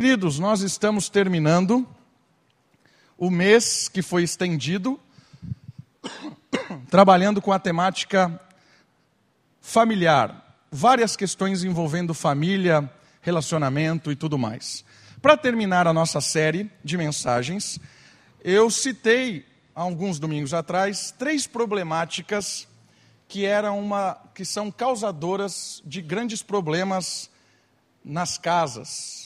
Queridos, nós estamos terminando o mês que foi estendido, trabalhando com a temática familiar, várias questões envolvendo família, relacionamento e tudo mais. Para terminar a nossa série de mensagens, eu citei alguns domingos atrás três problemáticas que eram uma que são causadoras de grandes problemas nas casas,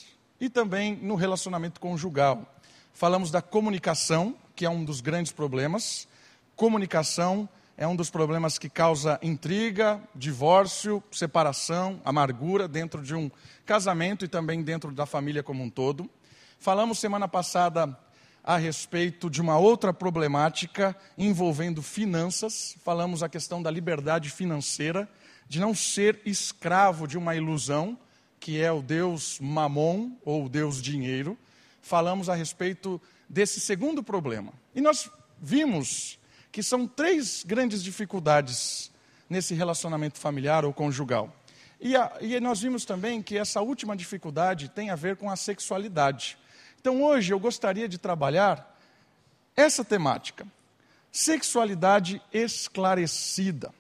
e também no relacionamento conjugal. Falamos da comunicação, que é um dos grandes problemas. Comunicação é um dos problemas que causa intriga, divórcio, separação, amargura dentro de um casamento e também dentro da família como um todo. Falamos semana passada a respeito de uma outra problemática envolvendo finanças. Falamos a questão da liberdade financeira, de não ser escravo de uma ilusão, que é o Deus Mamon, ou Deus Dinheiro, falamos a respeito desse segundo problema. E nós vimos que são três grandes dificuldades nesse relacionamento familiar ou conjugal. E, a, e nós vimos também que essa última dificuldade tem a ver com a sexualidade. Então hoje eu gostaria de trabalhar essa temática: sexualidade esclarecida.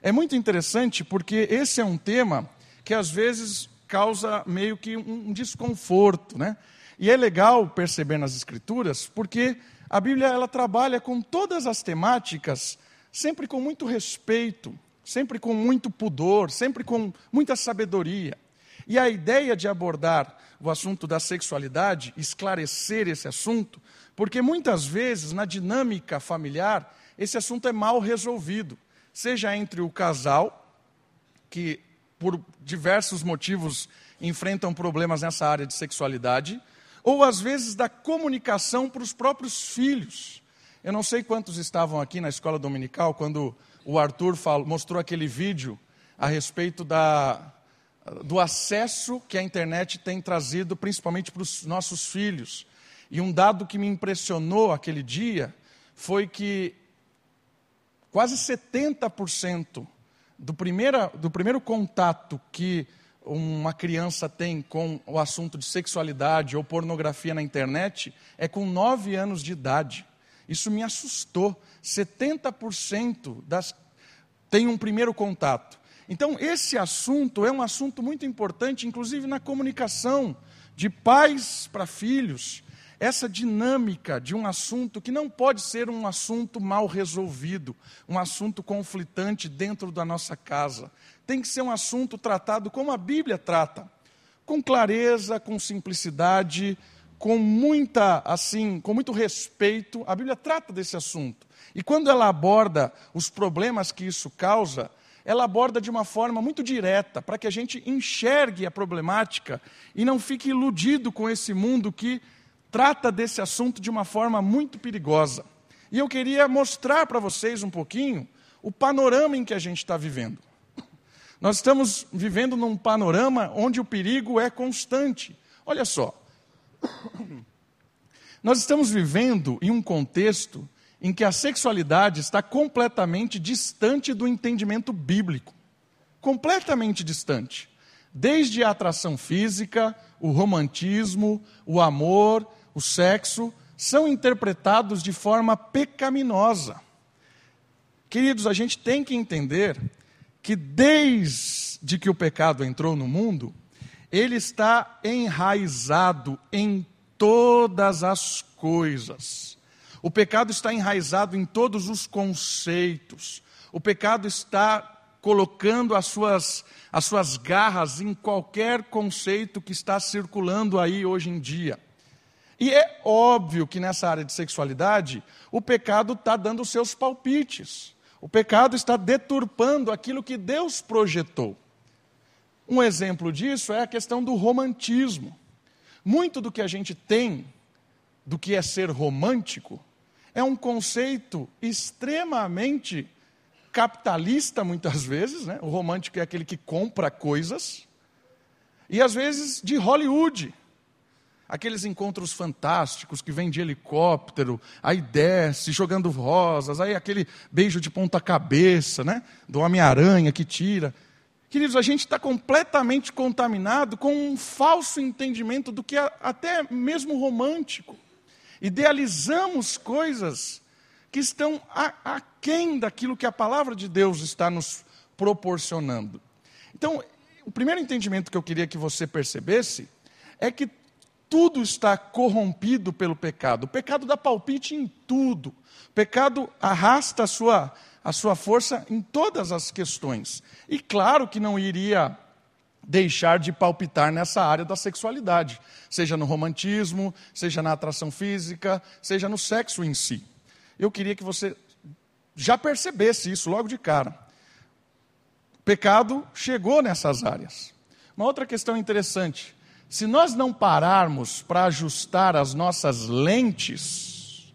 É muito interessante porque esse é um tema que às vezes causa meio que um desconforto, né? E é legal perceber nas escrituras, porque a Bíblia ela trabalha com todas as temáticas sempre com muito respeito, sempre com muito pudor, sempre com muita sabedoria. E a ideia de abordar o assunto da sexualidade, esclarecer esse assunto, porque muitas vezes na dinâmica familiar esse assunto é mal resolvido, seja entre o casal que por diversos motivos, enfrentam problemas nessa área de sexualidade, ou às vezes da comunicação para os próprios filhos. Eu não sei quantos estavam aqui na escola dominical quando o Arthur falou, mostrou aquele vídeo a respeito da, do acesso que a internet tem trazido, principalmente para os nossos filhos. E um dado que me impressionou aquele dia foi que quase 70% do, primeira, do primeiro contato que uma criança tem com o assunto de sexualidade ou pornografia na internet é com nove anos de idade. Isso me assustou. 70% das tem um primeiro contato. Então, esse assunto é um assunto muito importante, inclusive na comunicação de pais para filhos, essa dinâmica de um assunto que não pode ser um assunto mal resolvido, um assunto conflitante dentro da nossa casa. Tem que ser um assunto tratado como a Bíblia trata, com clareza, com simplicidade, com muita assim, com muito respeito. A Bíblia trata desse assunto. E quando ela aborda os problemas que isso causa, ela aborda de uma forma muito direta, para que a gente enxergue a problemática e não fique iludido com esse mundo que trata desse assunto de uma forma muito perigosa. E eu queria mostrar para vocês um pouquinho o panorama em que a gente está vivendo. Nós estamos vivendo num panorama onde o perigo é constante. Olha só. Nós estamos vivendo em um contexto em que a sexualidade está completamente distante do entendimento bíblico. Completamente distante. Desde a atração física, o romantismo, o amor, o sexo, são interpretados de forma pecaminosa. Queridos, a gente tem que entender que desde que o pecado entrou no mundo, ele está enraizado em todas as coisas. O pecado está enraizado em todos os conceitos. O pecado está colocando as suas, as suas garras em qualquer conceito que está circulando aí hoje em dia. E é óbvio que nessa área de sexualidade, o pecado está dando seus palpites. O pecado está deturpando aquilo que Deus projetou. Um exemplo disso é a questão do romantismo. Muito do que a gente tem do que é ser romântico é um conceito extremamente capitalista, muitas vezes. Né? O romântico é aquele que compra coisas. E às vezes de Hollywood aqueles encontros fantásticos que vem de helicóptero, aí desce jogando rosas, aí aquele beijo de ponta cabeça, né, do Homem-Aranha que tira. Queridos, a gente está completamente contaminado com um falso entendimento do que é até mesmo romântico. Idealizamos coisas que estão aquém daquilo que a palavra de Deus está nos proporcionando. Então, o primeiro entendimento que eu queria que você percebesse é que tudo está corrompido pelo pecado. O pecado dá palpite em tudo. O pecado arrasta a sua, a sua força em todas as questões. E claro que não iria deixar de palpitar nessa área da sexualidade, seja no romantismo, seja na atração física, seja no sexo em si. Eu queria que você já percebesse isso logo de cara. O pecado chegou nessas áreas. Uma outra questão interessante: se nós não pararmos para ajustar as nossas lentes,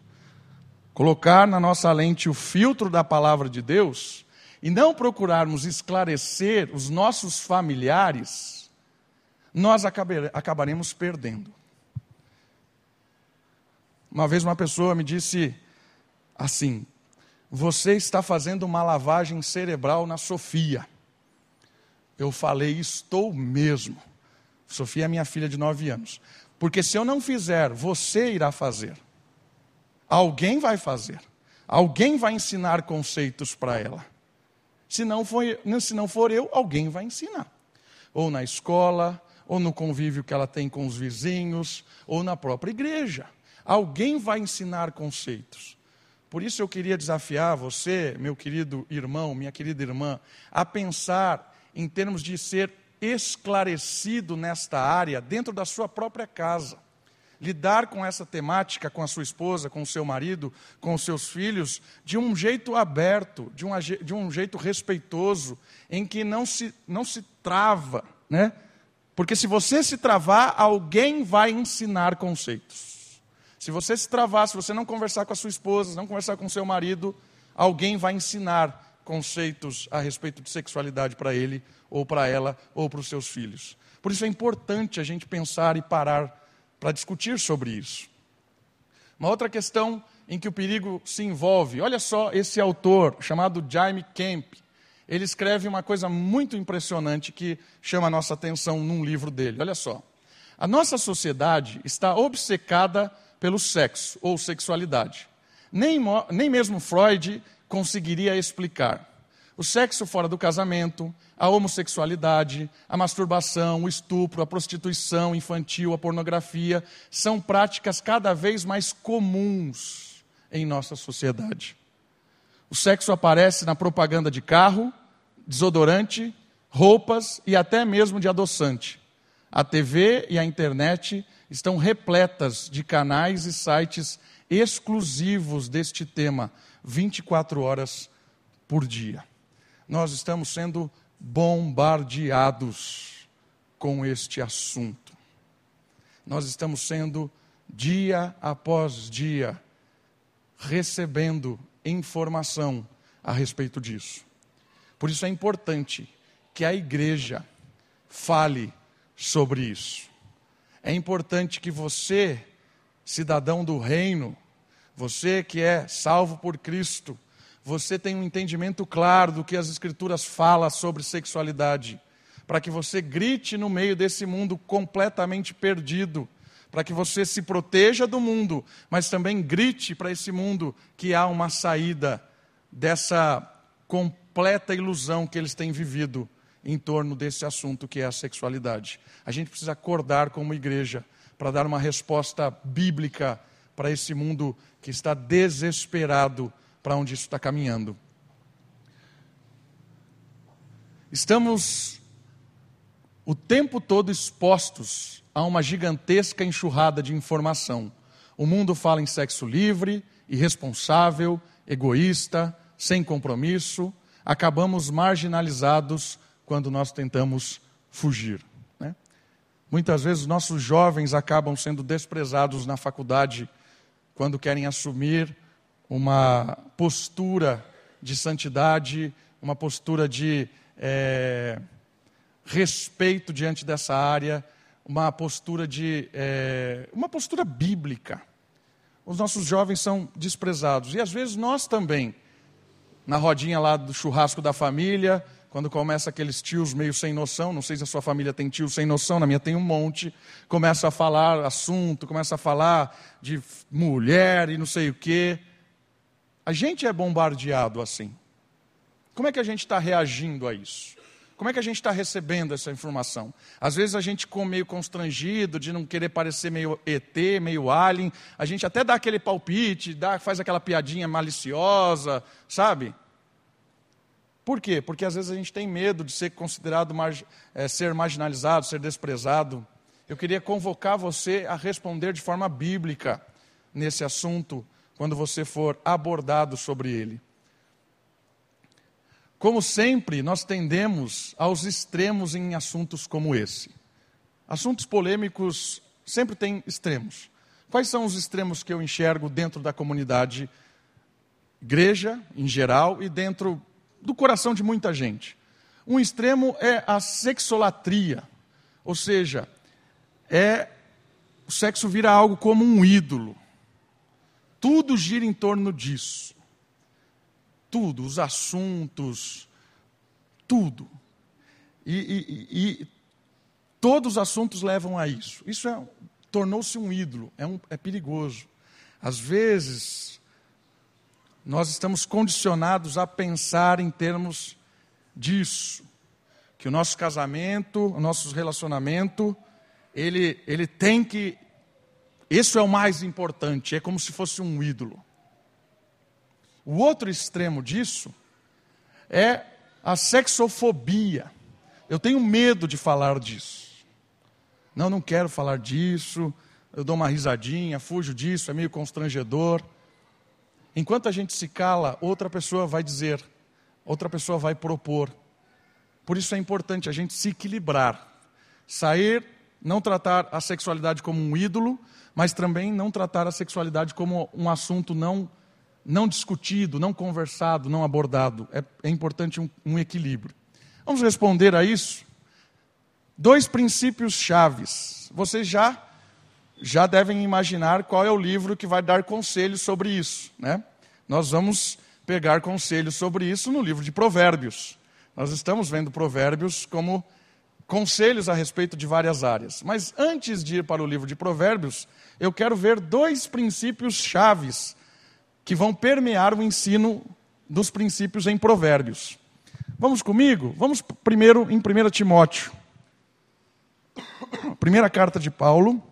colocar na nossa lente o filtro da palavra de Deus, e não procurarmos esclarecer os nossos familiares, nós acabaremos perdendo. Uma vez uma pessoa me disse assim: Você está fazendo uma lavagem cerebral na Sofia. Eu falei: Estou mesmo. Sofia é minha filha de nove anos. Porque se eu não fizer, você irá fazer. Alguém vai fazer. Alguém vai ensinar conceitos para ela. Se não, for, se não for eu, alguém vai ensinar. Ou na escola, ou no convívio que ela tem com os vizinhos, ou na própria igreja. Alguém vai ensinar conceitos. Por isso eu queria desafiar você, meu querido irmão, minha querida irmã, a pensar em termos de ser esclarecido nesta área dentro da sua própria casa lidar com essa temática com a sua esposa, com o seu marido, com os seus filhos, de um jeito aberto, de um, de um jeito respeitoso, em que não se, não se trava, né? Porque se você se travar, alguém vai ensinar conceitos. Se você se travar, se você não conversar com a sua esposa, não conversar com o seu marido, alguém vai ensinar conceitos a respeito de sexualidade para ele, ou para ela, ou para os seus filhos. Por isso é importante a gente pensar e parar para discutir sobre isso. Uma outra questão em que o perigo se envolve, olha só esse autor chamado Jaime Kemp. Ele escreve uma coisa muito impressionante que chama a nossa atenção num livro dele. Olha só. A nossa sociedade está obcecada pelo sexo ou sexualidade. Nem, nem mesmo Freud conseguiria explicar. O sexo fora do casamento, a homossexualidade, a masturbação, o estupro, a prostituição infantil, a pornografia, são práticas cada vez mais comuns em nossa sociedade. O sexo aparece na propaganda de carro, desodorante, roupas e até mesmo de adoçante. A TV e a internet estão repletas de canais e sites exclusivos deste tema, 24 horas por dia nós estamos sendo bombardeados com este assunto. Nós estamos sendo, dia após dia, recebendo informação a respeito disso. Por isso é importante que a igreja fale sobre isso. É importante que você, cidadão do reino, você que é salvo por Cristo, você tem um entendimento claro do que as Escrituras falam sobre sexualidade, para que você grite no meio desse mundo completamente perdido, para que você se proteja do mundo, mas também grite para esse mundo que há uma saída dessa completa ilusão que eles têm vivido em torno desse assunto que é a sexualidade. A gente precisa acordar como igreja para dar uma resposta bíblica para esse mundo que está desesperado para onde isso está caminhando. Estamos o tempo todo expostos a uma gigantesca enxurrada de informação. O mundo fala em sexo livre, irresponsável, egoísta, sem compromisso. Acabamos marginalizados quando nós tentamos fugir. Né? Muitas vezes nossos jovens acabam sendo desprezados na faculdade quando querem assumir uma postura de santidade, uma postura de é, respeito diante dessa área, uma postura de é, uma postura bíblica. Os nossos jovens são desprezados e às vezes nós também, na rodinha lá do churrasco da família, quando começa aqueles tios meio sem noção, não sei se a sua família tem tios sem noção, na minha tem um monte, começa a falar assunto, começa a falar de mulher e não sei o quê. A gente é bombardeado assim. Como é que a gente está reagindo a isso? Como é que a gente está recebendo essa informação? Às vezes a gente com meio constrangido, de não querer parecer meio ET, meio alien, a gente até dá aquele palpite, dá, faz aquela piadinha maliciosa, sabe? Por quê? Porque às vezes a gente tem medo de ser considerado, é, ser marginalizado, ser desprezado. Eu queria convocar você a responder de forma bíblica nesse assunto, quando você for abordado sobre ele. Como sempre, nós tendemos aos extremos em assuntos como esse. Assuntos polêmicos sempre têm extremos. Quais são os extremos que eu enxergo dentro da comunidade igreja em geral e dentro do coração de muita gente? Um extremo é a sexolatria, ou seja, é o sexo vira algo como um ídolo. Tudo gira em torno disso tudo, os assuntos, tudo. E, e, e todos os assuntos levam a isso. Isso é, tornou-se um ídolo, é, um, é perigoso. Às vezes, nós estamos condicionados a pensar em termos disso, que o nosso casamento, o nosso relacionamento, ele, ele tem que. Isso é o mais importante, é como se fosse um ídolo. O outro extremo disso é a sexofobia. Eu tenho medo de falar disso. Não, não quero falar disso. Eu dou uma risadinha, fujo disso, é meio constrangedor. Enquanto a gente se cala, outra pessoa vai dizer, outra pessoa vai propor. Por isso é importante a gente se equilibrar. Sair, não tratar a sexualidade como um ídolo, mas também não tratar a sexualidade como um assunto não não discutido, não conversado, não abordado. É, é importante um, um equilíbrio. Vamos responder a isso? Dois princípios chaves. Vocês já já devem imaginar qual é o livro que vai dar conselhos sobre isso, né? Nós vamos pegar conselhos sobre isso no livro de Provérbios. Nós estamos vendo Provérbios como conselhos a respeito de várias áreas. Mas antes de ir para o livro de Provérbios, eu quero ver dois princípios chaves que vão permear o ensino dos princípios em Provérbios. Vamos comigo? Vamos primeiro em 1 Timóteo. Primeira carta de Paulo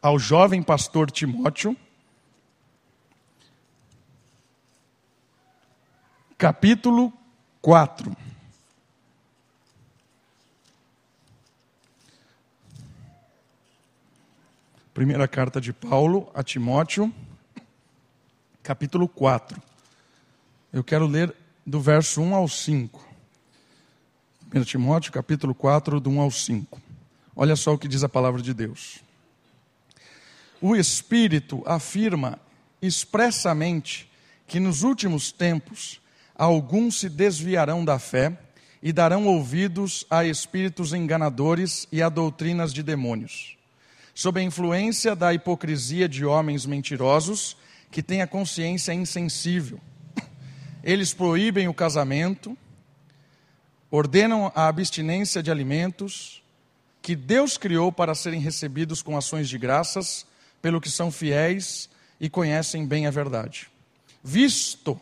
ao jovem pastor Timóteo. Capítulo 4. Primeira carta de Paulo a Timóteo capítulo 4. Eu quero ler do verso 1 ao 5. 1 Timóteo, capítulo 4, do 1 ao 5. Olha só o que diz a palavra de Deus. O Espírito afirma expressamente que nos últimos tempos alguns se desviarão da fé e darão ouvidos a espíritos enganadores e a doutrinas de demônios. Sob a influência da hipocrisia de homens mentirosos, que têm a consciência insensível. Eles proíbem o casamento, ordenam a abstinência de alimentos que Deus criou para serem recebidos com ações de graças, pelo que são fiéis e conhecem bem a verdade. Visto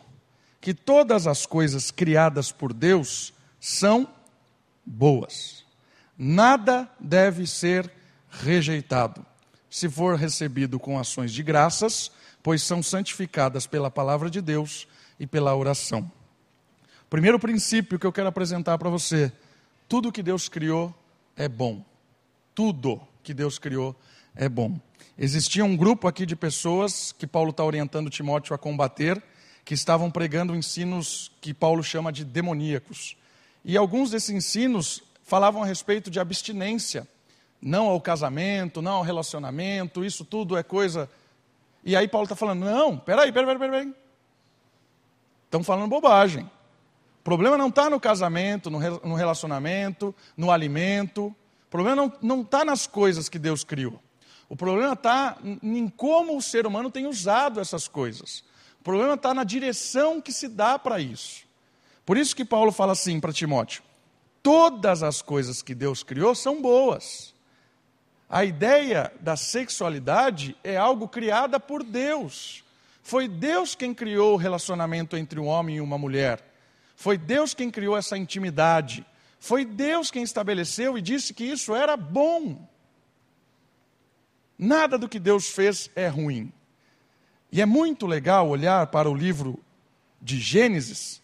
que todas as coisas criadas por Deus são boas, nada deve ser rejeitado, se for recebido com ações de graças, pois são santificadas pela palavra de Deus e pela oração. Primeiro princípio que eu quero apresentar para você: tudo que Deus criou é bom. Tudo que Deus criou é bom. Existia um grupo aqui de pessoas que Paulo está orientando Timóteo a combater, que estavam pregando ensinos que Paulo chama de demoníacos. E alguns desses ensinos falavam a respeito de abstinência, não ao casamento, não ao relacionamento, isso tudo é coisa e aí Paulo está falando: não, peraí, peraí, peraí, peraí. Estão falando bobagem. O problema não está no casamento, no relacionamento, no alimento. O problema não está nas coisas que Deus criou. O problema está em como o ser humano tem usado essas coisas. O problema está na direção que se dá para isso. Por isso que Paulo fala assim para Timóteo: todas as coisas que Deus criou são boas. A ideia da sexualidade é algo criada por Deus. Foi Deus quem criou o relacionamento entre um homem e uma mulher. Foi Deus quem criou essa intimidade. Foi Deus quem estabeleceu e disse que isso era bom. Nada do que Deus fez é ruim. E é muito legal olhar para o livro de Gênesis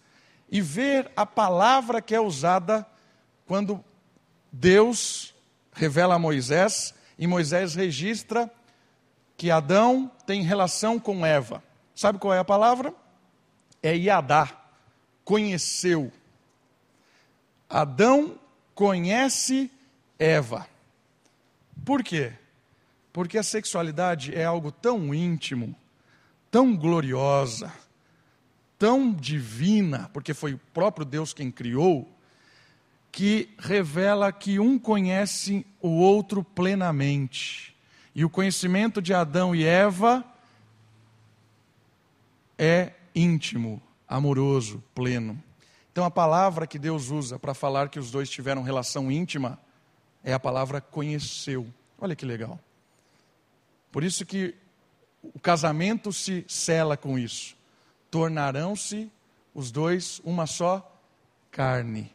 e ver a palavra que é usada quando Deus revela a Moisés e Moisés registra que Adão tem relação com Eva. Sabe qual é a palavra? É Iadá, conheceu. Adão conhece Eva. Por quê? Porque a sexualidade é algo tão íntimo, tão gloriosa, tão divina, porque foi o próprio Deus quem criou, que revela que um conhece o outro plenamente. E o conhecimento de Adão e Eva é íntimo, amoroso, pleno. Então a palavra que Deus usa para falar que os dois tiveram relação íntima é a palavra conheceu. Olha que legal. Por isso que o casamento se cela com isso. Tornarão-se os dois uma só carne.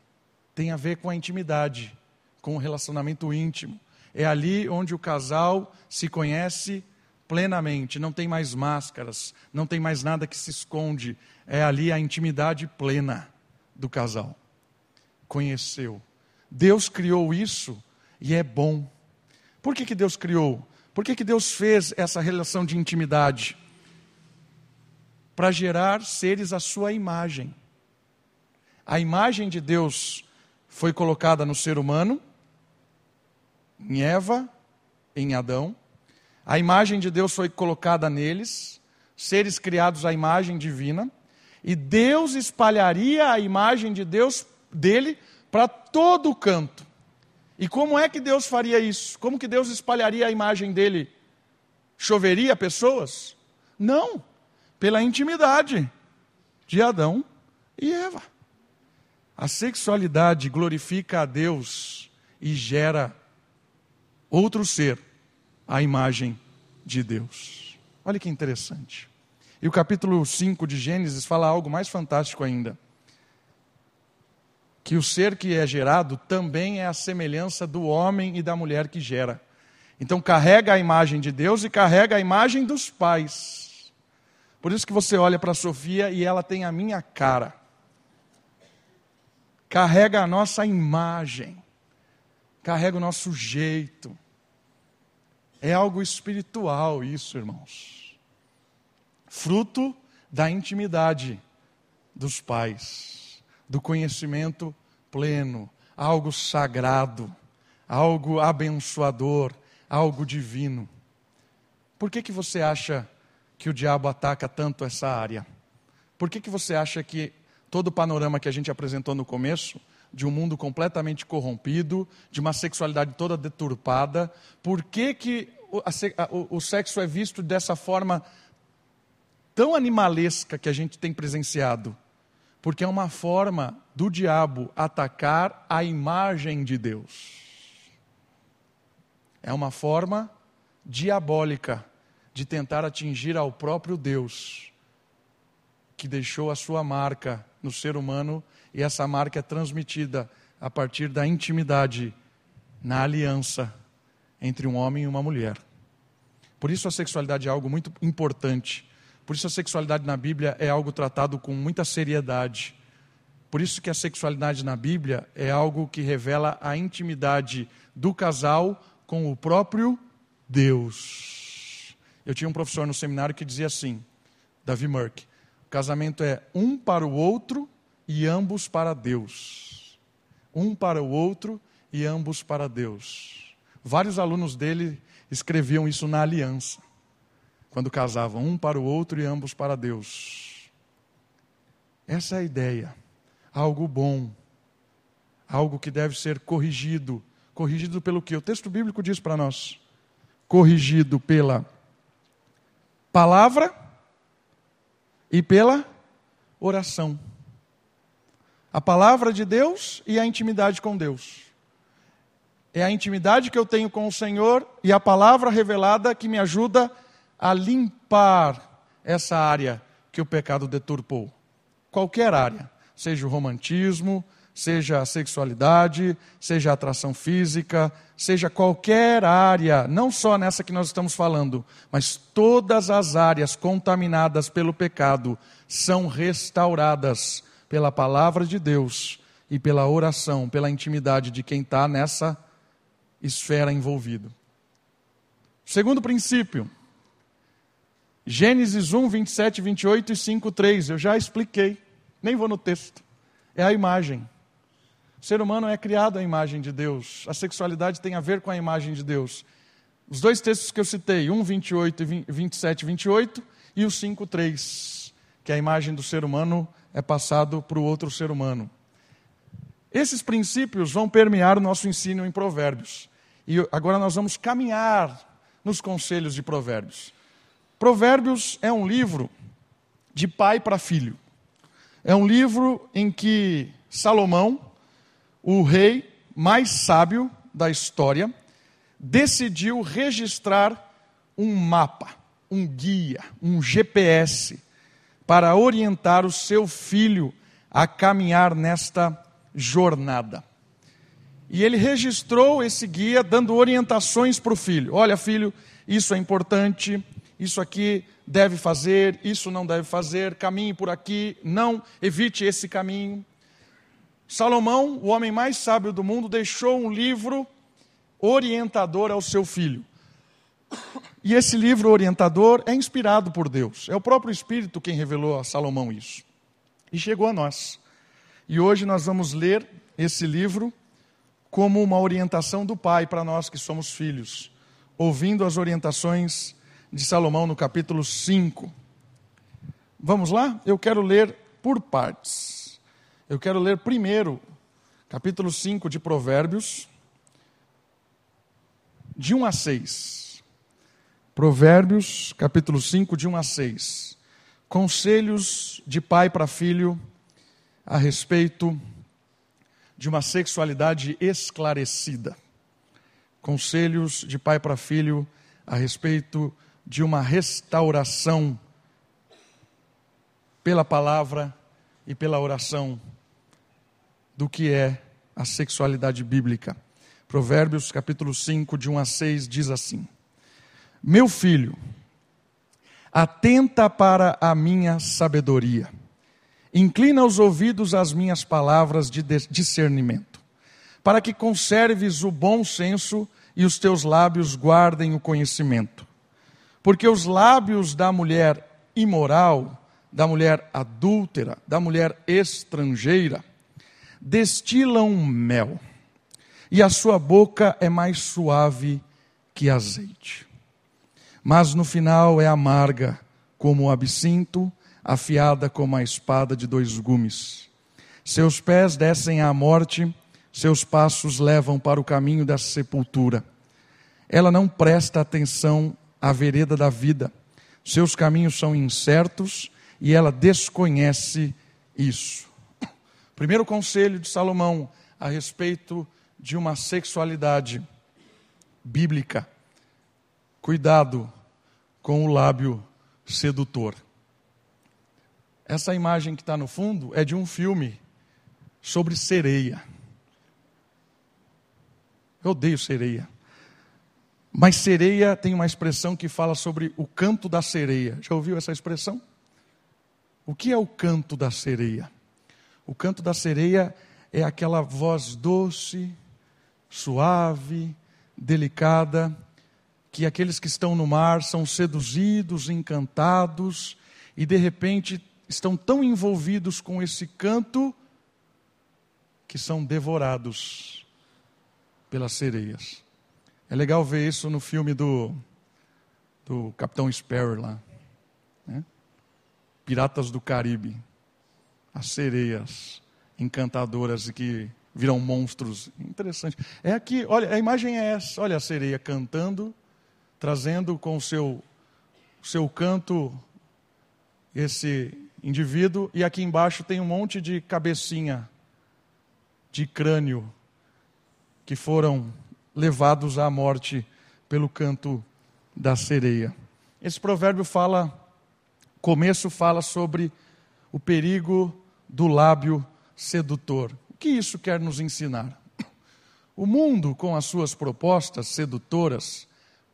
Tem a ver com a intimidade, com o relacionamento íntimo. É ali onde o casal se conhece plenamente, não tem mais máscaras, não tem mais nada que se esconde, é ali a intimidade plena do casal. Conheceu. Deus criou isso e é bom. Por que, que Deus criou? Por que, que Deus fez essa relação de intimidade? Para gerar seres à sua imagem. A imagem de Deus foi colocada no ser humano, em Eva, em Adão a imagem de Deus foi colocada neles, seres criados à imagem divina, e Deus espalharia a imagem de Deus dele para todo o canto. E como é que Deus faria isso? Como que Deus espalharia a imagem dele? Choveria pessoas? Não, pela intimidade de Adão e Eva. A sexualidade glorifica a Deus e gera outro ser a imagem de Deus. Olha que interessante. E o capítulo 5 de Gênesis fala algo mais fantástico ainda. Que o ser que é gerado também é a semelhança do homem e da mulher que gera. Então carrega a imagem de Deus e carrega a imagem dos pais. Por isso que você olha para Sofia e ela tem a minha cara. Carrega a nossa imagem. Carrega o nosso jeito é algo espiritual isso, irmãos. Fruto da intimidade dos pais, do conhecimento pleno, algo sagrado, algo abençoador, algo divino. Por que, que você acha que o diabo ataca tanto essa área? Por que, que você acha que todo o panorama que a gente apresentou no começo de um mundo completamente corrompido, de uma sexualidade toda deturpada, por que, que o, a, o, o sexo é visto dessa forma tão animalesca que a gente tem presenciado? Porque é uma forma do diabo atacar a imagem de Deus. É uma forma diabólica de tentar atingir ao próprio Deus, que deixou a sua marca no ser humano e essa marca é transmitida a partir da intimidade na aliança entre um homem e uma mulher. Por isso a sexualidade é algo muito importante. Por isso a sexualidade na Bíblia é algo tratado com muita seriedade. Por isso que a sexualidade na Bíblia é algo que revela a intimidade do casal com o próprio Deus. Eu tinha um professor no seminário que dizia assim, Davi Merck, casamento é um para o outro e ambos para Deus. Um para o outro e ambos para Deus. Vários alunos dele escreviam isso na aliança, quando casavam, um para o outro e ambos para Deus. Essa é a ideia. Algo bom, algo que deve ser corrigido. Corrigido pelo que? O texto bíblico diz para nós: corrigido pela palavra e pela oração. A palavra de Deus e a intimidade com Deus. É a intimidade que eu tenho com o Senhor e a palavra revelada que me ajuda a limpar essa área que o pecado deturpou. Qualquer área, seja o romantismo, seja a sexualidade, seja a atração física, seja qualquer área, não só nessa que nós estamos falando, mas todas as áreas contaminadas pelo pecado são restauradas pela palavra de Deus e pela oração, pela intimidade de quem está nessa esfera envolvido. Segundo princípio, Gênesis 1, 27, 28 e 5, 3. Eu já expliquei, nem vou no texto. É a imagem. Ser humano é criado à imagem de Deus. A sexualidade tem a ver com a imagem de Deus. Os dois textos que eu citei, 1, 28 e 27, 28 e o 5, 3, que a imagem do ser humano é passado para o outro ser humano. Esses princípios vão permear o nosso ensino em Provérbios. E agora nós vamos caminhar nos conselhos de Provérbios. Provérbios é um livro de pai para filho. É um livro em que Salomão, o rei mais sábio da história, decidiu registrar um mapa, um guia, um GPS, para orientar o seu filho a caminhar nesta jornada. E ele registrou esse guia dando orientações para o filho: olha, filho, isso é importante, isso aqui deve fazer, isso não deve fazer, caminhe por aqui, não, evite esse caminho. Salomão, o homem mais sábio do mundo, deixou um livro orientador ao seu filho. E esse livro orientador é inspirado por Deus. É o próprio Espírito quem revelou a Salomão isso. E chegou a nós. E hoje nós vamos ler esse livro como uma orientação do Pai para nós que somos filhos, ouvindo as orientações de Salomão no capítulo 5. Vamos lá? Eu quero ler por partes. Eu quero ler primeiro, capítulo 5 de Provérbios, de 1 a 6. Provérbios, capítulo 5, de 1 a 6. Conselhos de pai para filho a respeito de uma sexualidade esclarecida. Conselhos de pai para filho a respeito de uma restauração pela palavra e pela oração do que é a sexualidade bíblica. Provérbios capítulo 5, de 1 a 6, diz assim: Meu filho, atenta para a minha sabedoria Inclina os ouvidos às minhas palavras de discernimento, para que conserves o bom senso e os teus lábios guardem o conhecimento. Porque os lábios da mulher imoral, da mulher adúltera, da mulher estrangeira, destilam mel, e a sua boca é mais suave que azeite. Mas no final é amarga como o absinto afiada como a espada de dois gumes. Seus pés descem à morte, seus passos levam para o caminho da sepultura. Ela não presta atenção à vereda da vida, seus caminhos são incertos e ela desconhece isso. Primeiro conselho de Salomão a respeito de uma sexualidade bíblica: cuidado com o lábio sedutor. Essa imagem que está no fundo é de um filme sobre sereia. Eu odeio sereia. Mas sereia tem uma expressão que fala sobre o canto da sereia. Já ouviu essa expressão? O que é o canto da sereia? O canto da sereia é aquela voz doce, suave, delicada, que aqueles que estão no mar são seduzidos, encantados, e de repente estão tão envolvidos com esse canto que são devorados pelas sereias. É legal ver isso no filme do, do Capitão Sparrow lá. Né? Piratas do Caribe. As sereias encantadoras que viram monstros. Interessante. É aqui, olha, a imagem é essa. Olha a sereia cantando, trazendo com o seu, seu canto esse indivíduo, e aqui embaixo tem um monte de cabecinha de crânio que foram levados à morte pelo canto da sereia. Esse provérbio fala, começo fala sobre o perigo do lábio sedutor. O que isso quer nos ensinar? O mundo, com as suas propostas sedutoras,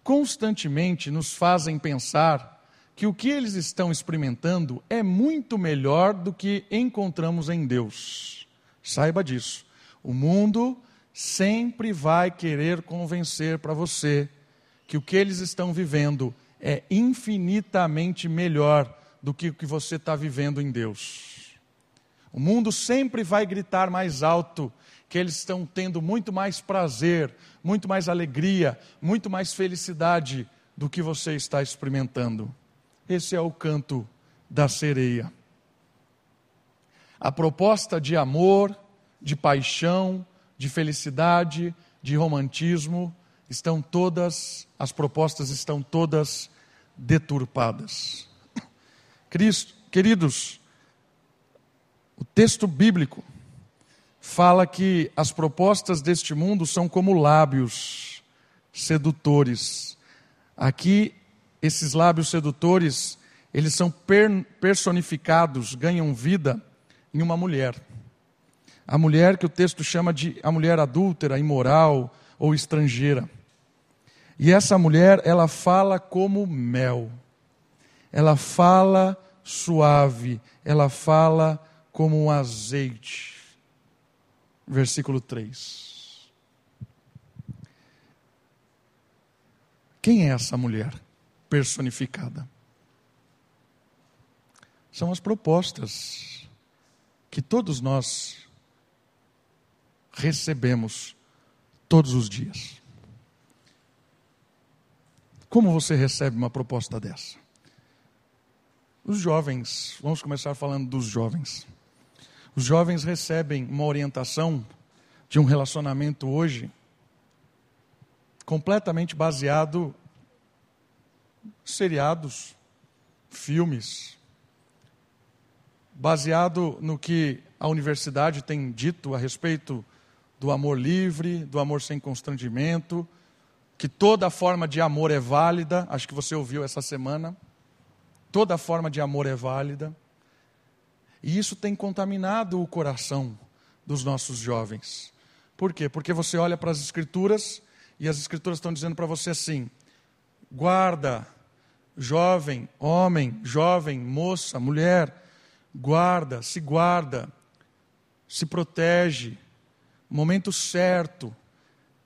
constantemente nos fazem pensar que o que eles estão experimentando é muito melhor do que encontramos em Deus. Saiba disso. O mundo sempre vai querer convencer para você que o que eles estão vivendo é infinitamente melhor do que o que você está vivendo em Deus. O mundo sempre vai gritar mais alto que eles estão tendo muito mais prazer, muito mais alegria, muito mais felicidade do que você está experimentando. Esse é o canto da sereia. A proposta de amor, de paixão, de felicidade, de romantismo, estão todas, as propostas estão todas deturpadas. Cristo, queridos, o texto bíblico fala que as propostas deste mundo são como lábios sedutores. Aqui, esses lábios sedutores, eles são personificados, ganham vida em uma mulher. A mulher que o texto chama de a mulher adúltera, imoral ou estrangeira. E essa mulher, ela fala como mel. Ela fala suave, ela fala como um azeite versículo 3. Quem é essa mulher personificada? São as propostas que todos nós recebemos todos os dias. Como você recebe uma proposta dessa? Os jovens, vamos começar falando dos jovens. Os jovens recebem uma orientação de um relacionamento hoje completamente baseado em seriados, filmes, baseado no que a universidade tem dito a respeito do amor livre, do amor sem constrangimento, que toda forma de amor é válida, acho que você ouviu essa semana. Toda forma de amor é válida. E isso tem contaminado o coração dos nossos jovens. Por quê? Porque você olha para as Escrituras e as Escrituras estão dizendo para você assim: guarda, jovem, homem, jovem, moça, mulher, guarda, se guarda, se protege, momento certo.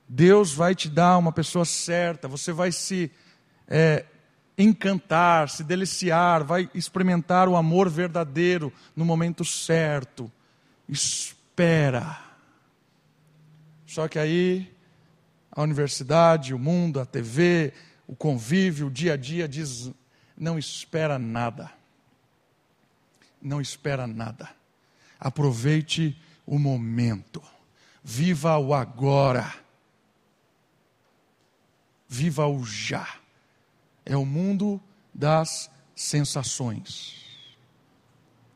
Deus vai te dar uma pessoa certa, você vai se é, encantar, se deliciar, vai experimentar o amor verdadeiro no momento certo. Espera. Só que aí a universidade, o mundo, a TV, o convívio, o dia a dia diz: não espera nada. Não espera nada. Aproveite o momento. Viva o agora. Viva o já é o mundo das sensações.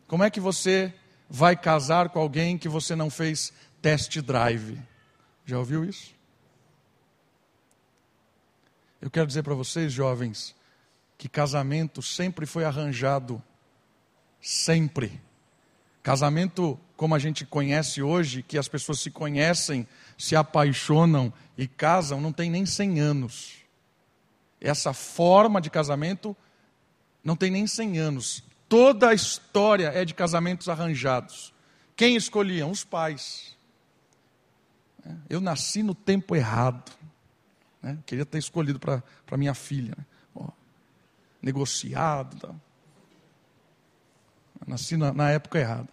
Como é que você vai casar com alguém que você não fez test drive? Já ouviu isso? Eu quero dizer para vocês, jovens, que casamento sempre foi arranjado, sempre. Casamento como a gente conhece hoje, que as pessoas se conhecem, se apaixonam e casam, não tem nem 100 anos. Essa forma de casamento não tem nem 100 anos. Toda a história é de casamentos arranjados. Quem escolhiam? Os pais. É, eu nasci no tempo errado. Né? Queria ter escolhido para minha filha. Né? Ó, negociado. Tá? Nasci na, na, época errada.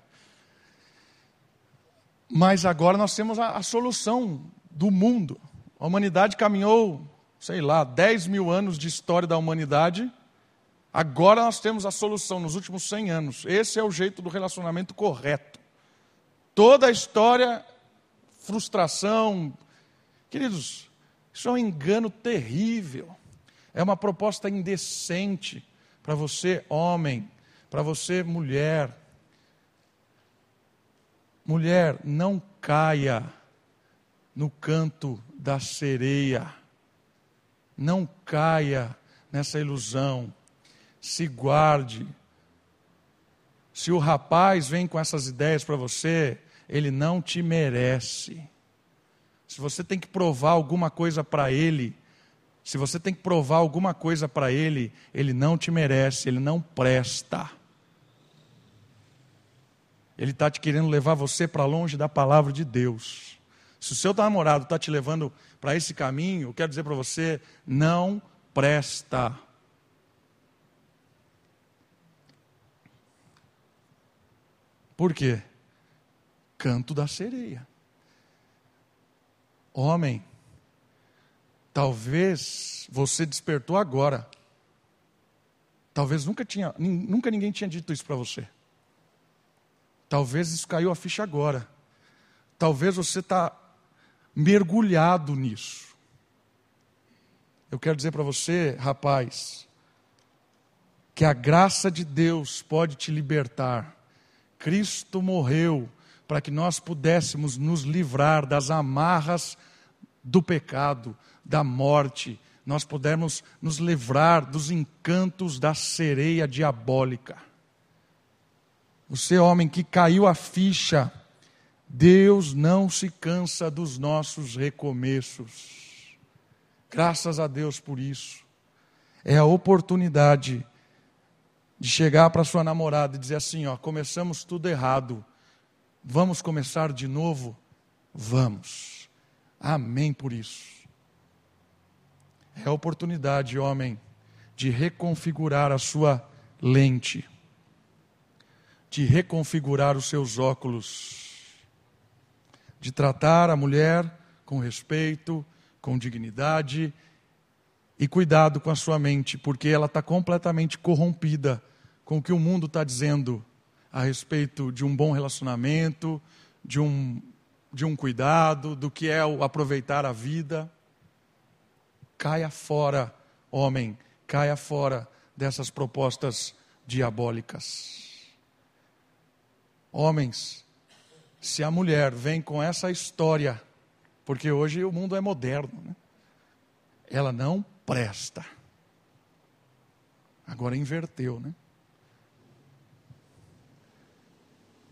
Mas agora nós temos a, a solução do mundo. A humanidade caminhou sei lá, 10 mil anos de história da humanidade, agora nós temos a solução nos últimos 100 anos. Esse é o jeito do relacionamento correto. Toda a história, frustração. Queridos, isso é um engano terrível. É uma proposta indecente para você, homem, para você, mulher. Mulher, não caia no canto da sereia. Não caia nessa ilusão. Se guarde. Se o rapaz vem com essas ideias para você, ele não te merece. Se você tem que provar alguma coisa para ele, se você tem que provar alguma coisa para ele, ele não te merece, ele não presta. Ele está te querendo levar você para longe da palavra de Deus. Se o seu namorado está te levando para esse caminho, eu quero dizer para você: não presta. Por quê? Canto da sereia. Homem, talvez você despertou agora. Talvez nunca, tinha, nunca ninguém tinha dito isso para você. Talvez isso caiu a ficha agora. Talvez você está mergulhado nisso. Eu quero dizer para você, rapaz, que a graça de Deus pode te libertar. Cristo morreu para que nós pudéssemos nos livrar das amarras do pecado, da morte, nós pudéssemos nos livrar dos encantos da sereia diabólica. Você, homem que caiu a ficha, Deus não se cansa dos nossos recomeços. Graças a Deus por isso. É a oportunidade de chegar para sua namorada e dizer assim: ó, começamos tudo errado. Vamos começar de novo? Vamos. Amém por isso. É a oportunidade, homem, de reconfigurar a sua lente de reconfigurar os seus óculos, de tratar a mulher com respeito, com dignidade e cuidado com a sua mente, porque ela está completamente corrompida com o que o mundo está dizendo a respeito de um bom relacionamento, de um, de um cuidado, do que é o aproveitar a vida. Caia fora, homem, caia fora dessas propostas diabólicas. Homens, se a mulher vem com essa história, porque hoje o mundo é moderno, né? ela não presta. Agora inverteu, né?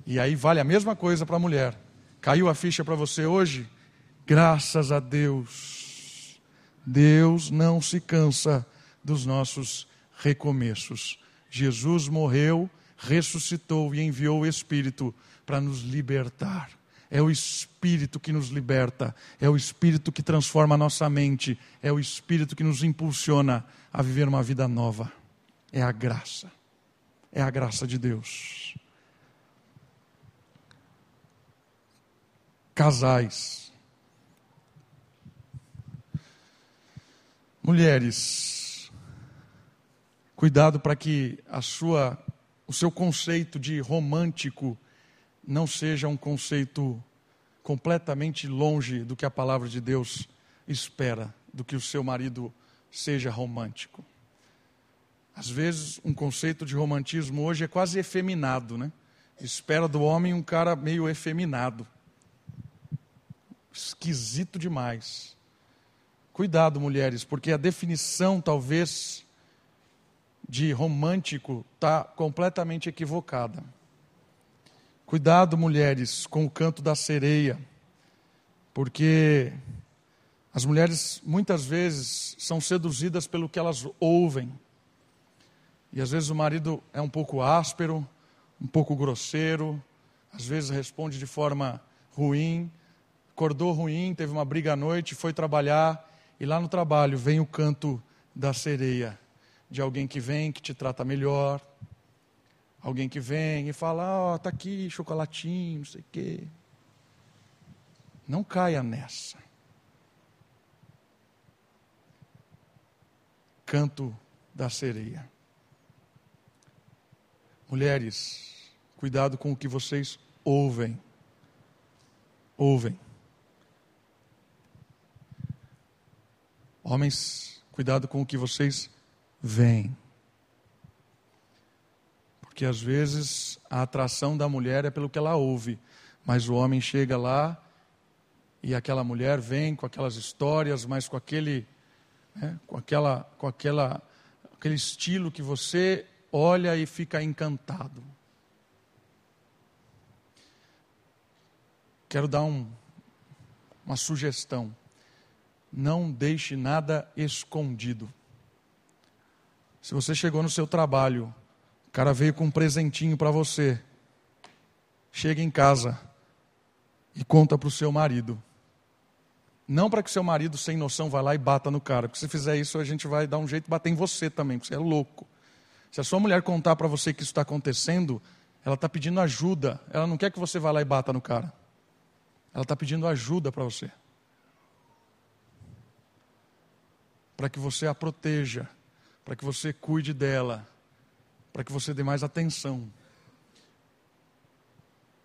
E aí vale a mesma coisa para a mulher. Caiu a ficha para você hoje? Graças a Deus. Deus não se cansa dos nossos recomeços. Jesus morreu ressuscitou e enviou o Espírito para nos libertar. É o Espírito que nos liberta, é o Espírito que transforma a nossa mente, é o Espírito que nos impulsiona a viver uma vida nova. É a graça, é a graça de Deus. Casais, mulheres, cuidado para que a sua o seu conceito de romântico não seja um conceito completamente longe do que a palavra de Deus espera, do que o seu marido seja romântico. Às vezes, um conceito de romantismo hoje é quase efeminado, né? Espera do homem um cara meio efeminado. Esquisito demais. Cuidado, mulheres, porque a definição talvez de romântico está completamente equivocada. Cuidado, mulheres, com o canto da sereia, porque as mulheres muitas vezes são seduzidas pelo que elas ouvem. E às vezes o marido é um pouco áspero, um pouco grosseiro, às vezes responde de forma ruim, acordou ruim, teve uma briga à noite, foi trabalhar, e lá no trabalho vem o canto da sereia de alguém que vem, que te trata melhor, alguém que vem e fala, ó, oh, tá aqui, chocolatinho, não sei o quê. Não caia nessa. Canto da sereia. Mulheres, cuidado com o que vocês ouvem. Ouvem. Homens, cuidado com o que vocês vem. Porque às vezes a atração da mulher é pelo que ela ouve, mas o homem chega lá E aquela mulher vem com aquelas histórias, mas com aquele, né, com aquela, com aquela, aquele estilo que você olha e fica encantado. Quero dar um, uma sugestão. Não deixe nada escondido. Se você chegou no seu trabalho, cara veio com um presentinho para você, chega em casa e conta para o seu marido. Não para que seu marido, sem noção, vá lá e bata no cara. Porque se fizer isso, a gente vai dar um jeito de bater em você também, porque você é louco. Se a sua mulher contar para você que isso está acontecendo, ela está pedindo ajuda. Ela não quer que você vá lá e bata no cara. Ela está pedindo ajuda para você. Para que você a proteja. Para que você cuide dela. Para que você dê mais atenção.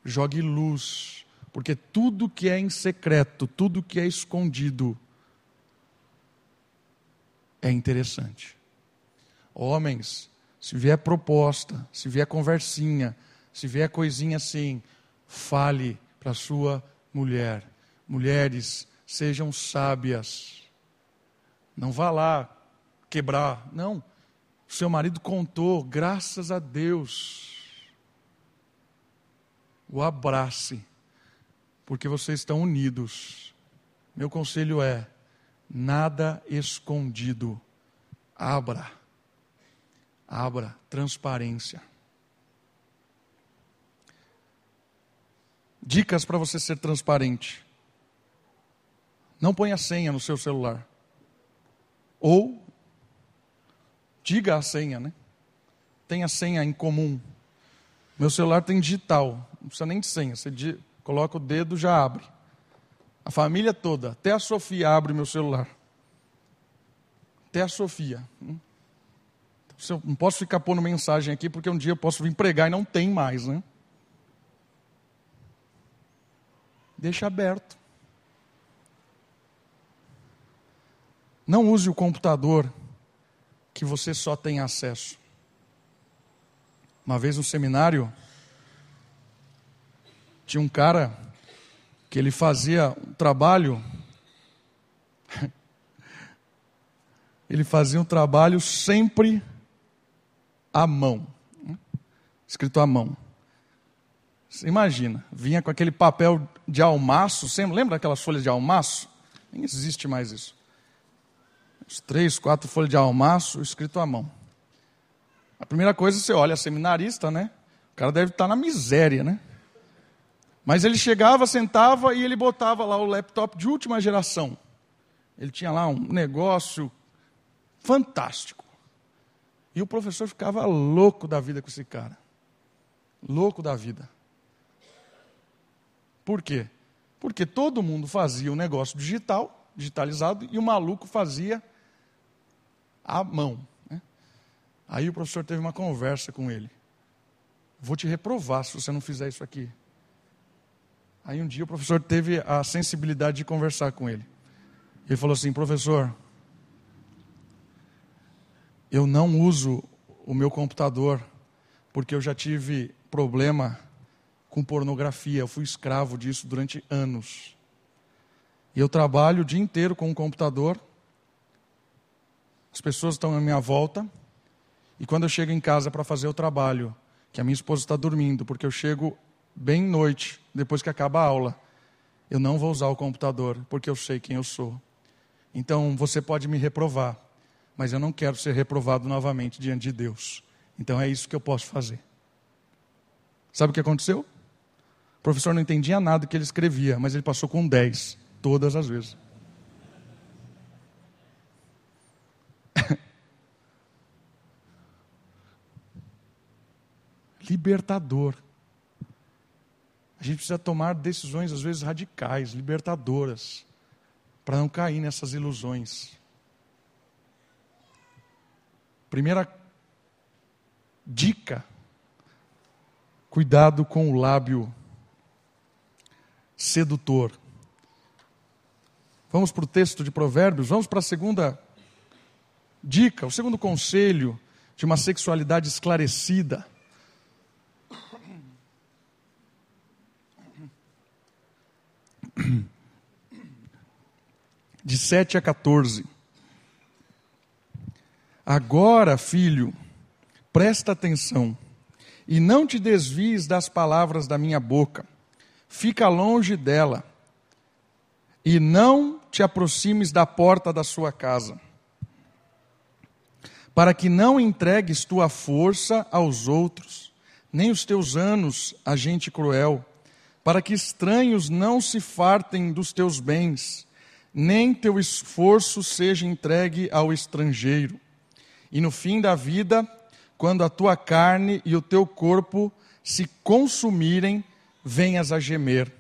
Jogue luz porque tudo que é em secreto, tudo que é escondido, é interessante. Homens, se vier proposta, se vier conversinha, se vier coisinha assim, fale para sua mulher. Mulheres, sejam sábias. Não vá lá quebrar. Não. Seu marido contou, graças a Deus. O abrace porque vocês estão unidos. Meu conselho é: nada escondido. Abra. Abra. Transparência. Dicas para você ser transparente. Não ponha senha no seu celular. Ou diga a senha, né? Tenha senha em comum. Meu celular tem digital, não precisa nem de senha. Você Coloca o dedo, já abre. A família toda, até a Sofia abre meu celular. Até a Sofia. Hum? Eu não posso ficar pondo mensagem aqui, porque um dia eu posso vir pregar e não tem mais, né? Deixa aberto. Não use o computador que você só tem acesso. Uma vez no seminário, tinha um cara que ele fazia um trabalho. ele fazia um trabalho sempre à mão. Escrito à mão. Você imagina, vinha com aquele papel de almaço, lembra aquelas folhas de almaço? Nem existe mais isso. Uns três, quatro folhas de almaço escrito à mão. A primeira coisa, você olha seminarista, né? O cara deve estar na miséria, né? Mas ele chegava, sentava e ele botava lá o laptop de última geração. Ele tinha lá um negócio fantástico. E o professor ficava louco da vida com esse cara. Louco da vida. Por quê? Porque todo mundo fazia um negócio digital, digitalizado, e o maluco fazia à mão. Né? Aí o professor teve uma conversa com ele. Vou te reprovar se você não fizer isso aqui. Aí um dia o professor teve a sensibilidade de conversar com ele. Ele falou assim: professor, eu não uso o meu computador porque eu já tive problema com pornografia. Eu fui escravo disso durante anos. E eu trabalho o dia inteiro com o computador. As pessoas estão à minha volta. E quando eu chego em casa para fazer o trabalho, que a minha esposa está dormindo, porque eu chego bem noite, depois que acaba a aula, eu não vou usar o computador, porque eu sei quem eu sou. Então você pode me reprovar, mas eu não quero ser reprovado novamente diante de Deus. Então é isso que eu posso fazer. Sabe o que aconteceu? O professor não entendia nada que ele escrevia, mas ele passou com 10 todas as vezes. Libertador. A gente precisa tomar decisões, às vezes, radicais, libertadoras, para não cair nessas ilusões. Primeira dica: cuidado com o lábio sedutor. Vamos para o texto de Provérbios, vamos para a segunda dica, o segundo conselho de uma sexualidade esclarecida. de 7 a 14. Agora, filho, presta atenção e não te desvies das palavras da minha boca. Fica longe dela e não te aproximes da porta da sua casa, para que não entregues tua força aos outros, nem os teus anos a gente cruel, para que estranhos não se fartem dos teus bens, nem teu esforço seja entregue ao estrangeiro. E no fim da vida, quando a tua carne e o teu corpo se consumirem, venhas a gemer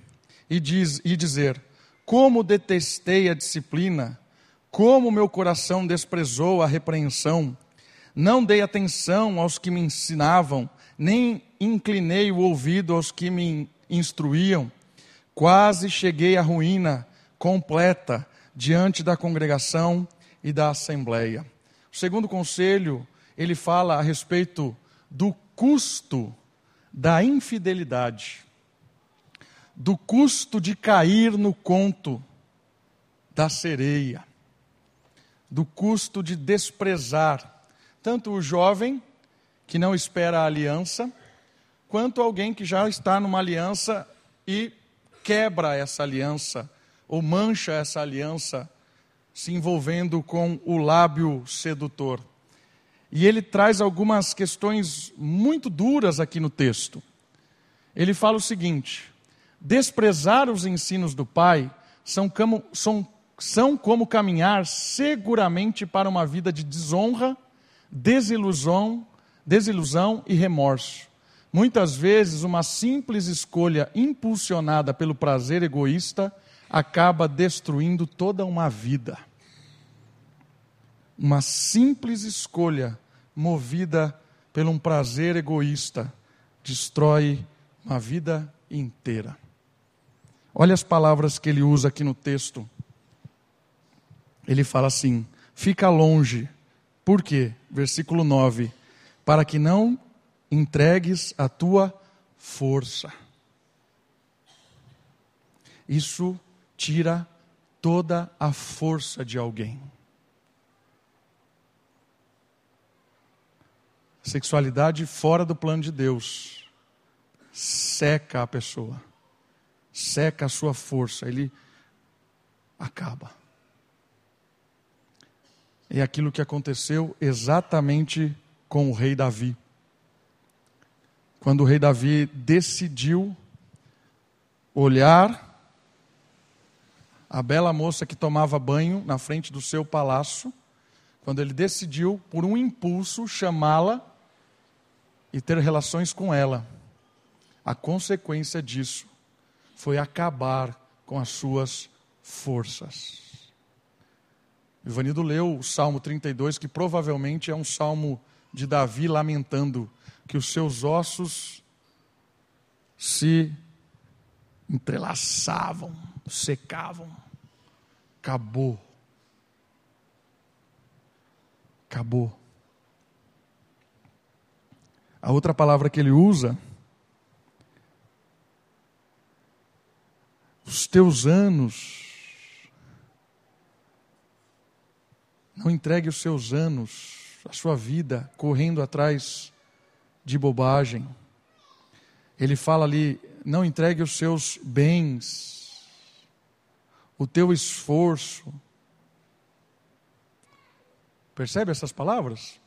e, diz, e dizer: Como detestei a disciplina, como meu coração desprezou a repreensão. Não dei atenção aos que me ensinavam, nem inclinei o ouvido aos que me instruíam. Quase cheguei à ruína completa diante da congregação e da assembleia. O segundo conselho, ele fala a respeito do custo da infidelidade, do custo de cair no conto da sereia, do custo de desprezar tanto o jovem que não espera a aliança, quanto alguém que já está numa aliança e quebra essa aliança ou mancha essa aliança se envolvendo com o lábio sedutor. E ele traz algumas questões muito duras aqui no texto. Ele fala o seguinte: desprezar os ensinos do Pai são como, são, são como caminhar seguramente para uma vida de desonra, desilusão, desilusão e remorso. Muitas vezes, uma simples escolha impulsionada pelo prazer egoísta acaba destruindo toda uma vida. Uma simples escolha movida por um prazer egoísta destrói uma vida inteira. Olha as palavras que ele usa aqui no texto. Ele fala assim: fica longe. Por quê? Versículo 9: para que não entregues a tua força. Isso tira toda a força de alguém. Sexualidade fora do plano de Deus seca a pessoa, seca a sua força, ele acaba. É aquilo que aconteceu exatamente com o rei Davi. Quando o rei Davi decidiu olhar a bela moça que tomava banho na frente do seu palácio, quando ele decidiu, por um impulso, chamá-la e ter relações com ela, a consequência disso foi acabar com as suas forças. Ivanildo leu o Salmo 32, que provavelmente é um salmo de Davi lamentando que os seus ossos se entrelaçavam, secavam. Acabou. Acabou. A outra palavra que ele usa, os teus anos, não entregue os seus anos, a sua vida, correndo atrás de bobagem. Ele fala ali: não entregue os seus bens, o teu esforço. Percebe essas palavras?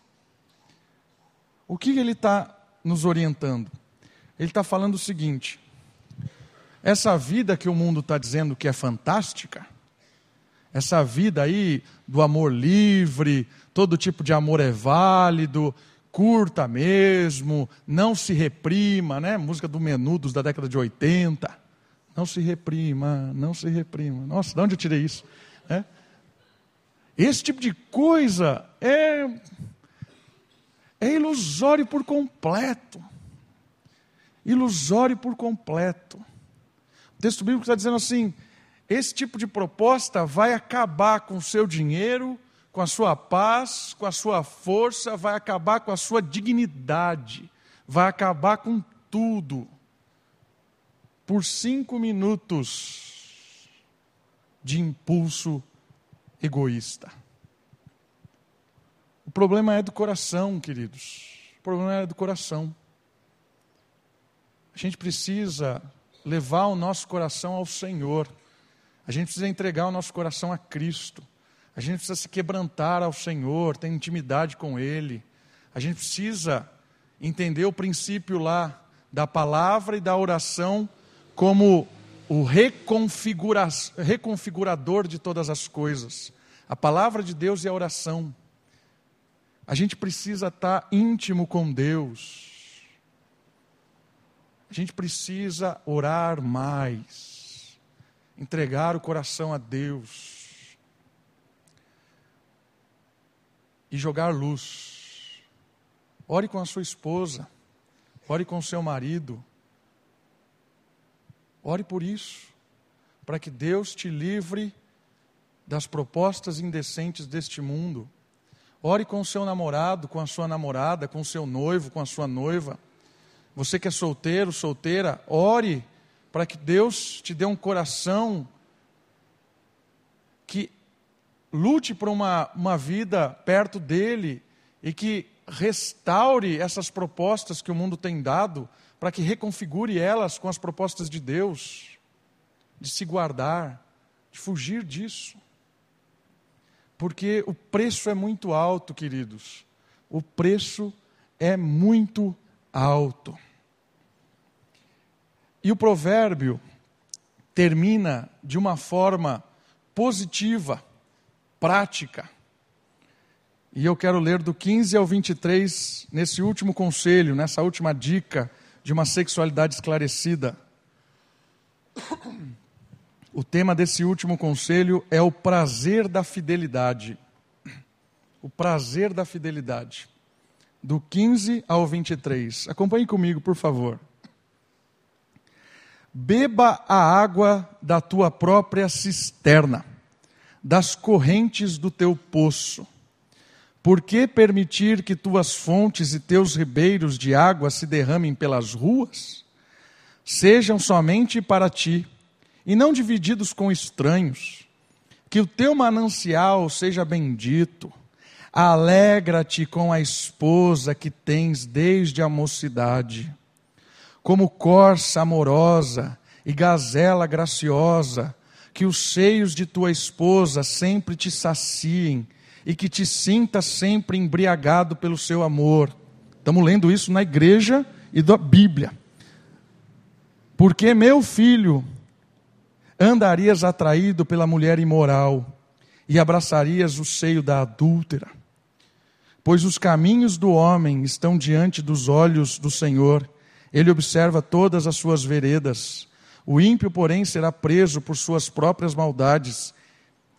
O que ele está nos orientando? Ele está falando o seguinte: essa vida que o mundo está dizendo que é fantástica, essa vida aí do amor livre, todo tipo de amor é válido, curta mesmo, não se reprima, né? Música do Menudos da década de 80. Não se reprima, não se reprima. Nossa, de onde eu tirei isso? É? Esse tipo de coisa é, é ilusório por completo. Ilusório por completo. O texto bíblico está dizendo assim: esse tipo de proposta vai acabar com o seu dinheiro, com a sua paz, com a sua força, vai acabar com a sua dignidade, vai acabar com tudo. Por cinco minutos de impulso egoísta. O problema é do coração, queridos. O problema é do coração. A gente precisa levar o nosso coração ao Senhor. A gente precisa entregar o nosso coração a Cristo. A gente precisa se quebrantar ao Senhor, ter intimidade com Ele. A gente precisa entender o princípio lá da palavra e da oração como o reconfigura reconfigurador de todas as coisas. A palavra de Deus e a oração. A gente precisa estar íntimo com Deus. A gente precisa orar mais, entregar o coração a Deus e jogar luz. Ore com a sua esposa, ore com o seu marido. Ore por isso, para que Deus te livre das propostas indecentes deste mundo. Ore com o seu namorado, com a sua namorada, com o seu noivo, com a sua noiva. Você que é solteiro, solteira, ore para que Deus te dê um coração que lute por uma, uma vida perto dele e que restaure essas propostas que o mundo tem dado, para que reconfigure elas com as propostas de Deus, de se guardar, de fugir disso. Porque o preço é muito alto, queridos. O preço é muito alto. E o provérbio termina de uma forma positiva prática. E eu quero ler do 15 ao 23, nesse último conselho, nessa última dica de uma sexualidade esclarecida. O tema desse último conselho é o prazer da fidelidade. O prazer da fidelidade. Do 15 ao 23. Acompanhe comigo, por favor. Beba a água da tua própria cisterna das correntes do teu poço. Por que permitir que tuas fontes e teus ribeiros de água se derramem pelas ruas? Sejam somente para ti, e não divididos com estranhos. Que o teu manancial seja bendito. Alegra-te com a esposa que tens desde a mocidade. Como corça amorosa e gazela graciosa, que os seios de tua esposa sempre te saciem e que te sinta sempre embriagado pelo seu amor. Estamos lendo isso na igreja e da Bíblia. Porque, meu filho, andarias atraído pela mulher imoral e abraçarias o seio da adúltera. Pois os caminhos do homem estão diante dos olhos do Senhor, ele observa todas as suas veredas. O ímpio, porém, será preso por suas próprias maldades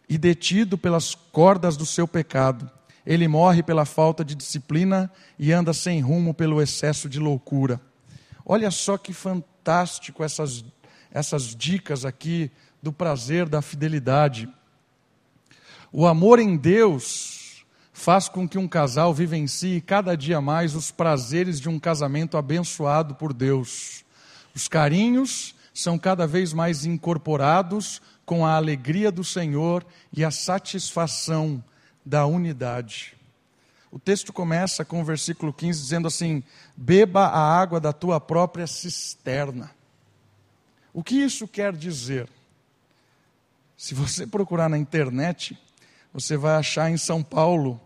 e detido pelas cordas do seu pecado. Ele morre pela falta de disciplina e anda sem rumo pelo excesso de loucura. Olha só que fantástico essas, essas dicas aqui do prazer da fidelidade. O amor em Deus faz com que um casal vivencie cada dia mais os prazeres de um casamento abençoado por Deus. Os carinhos são cada vez mais incorporados com a alegria do Senhor e a satisfação da unidade. O texto começa com o versículo 15 dizendo assim: Beba a água da tua própria cisterna. O que isso quer dizer? Se você procurar na internet, você vai achar em São Paulo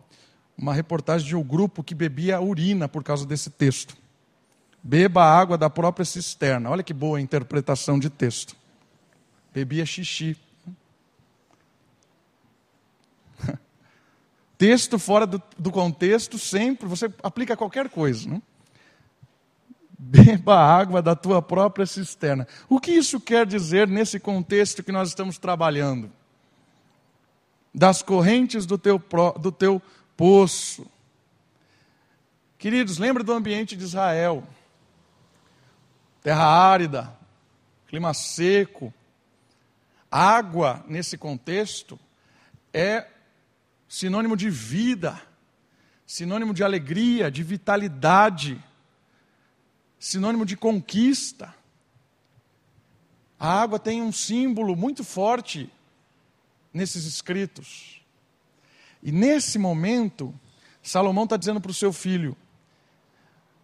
uma reportagem de um grupo que bebia urina por causa desse texto. Beba a água da própria cisterna. Olha que boa interpretação de texto. Bebia xixi. texto fora do, do, contexto, sempre, você aplica qualquer coisa. Né? Beba a água da tua própria cisterna. O que isso quer dizer nesse contexto que nós estamos trabalhando? Das correntes do teu, do teu poço. Queridos, lembra do ambiente de Israel terra árida, clima seco. Água, nesse contexto, é sinônimo de vida, sinônimo de alegria, de vitalidade, sinônimo de conquista. A água tem um símbolo muito forte nesses escritos. E nesse momento, Salomão está dizendo para o seu filho: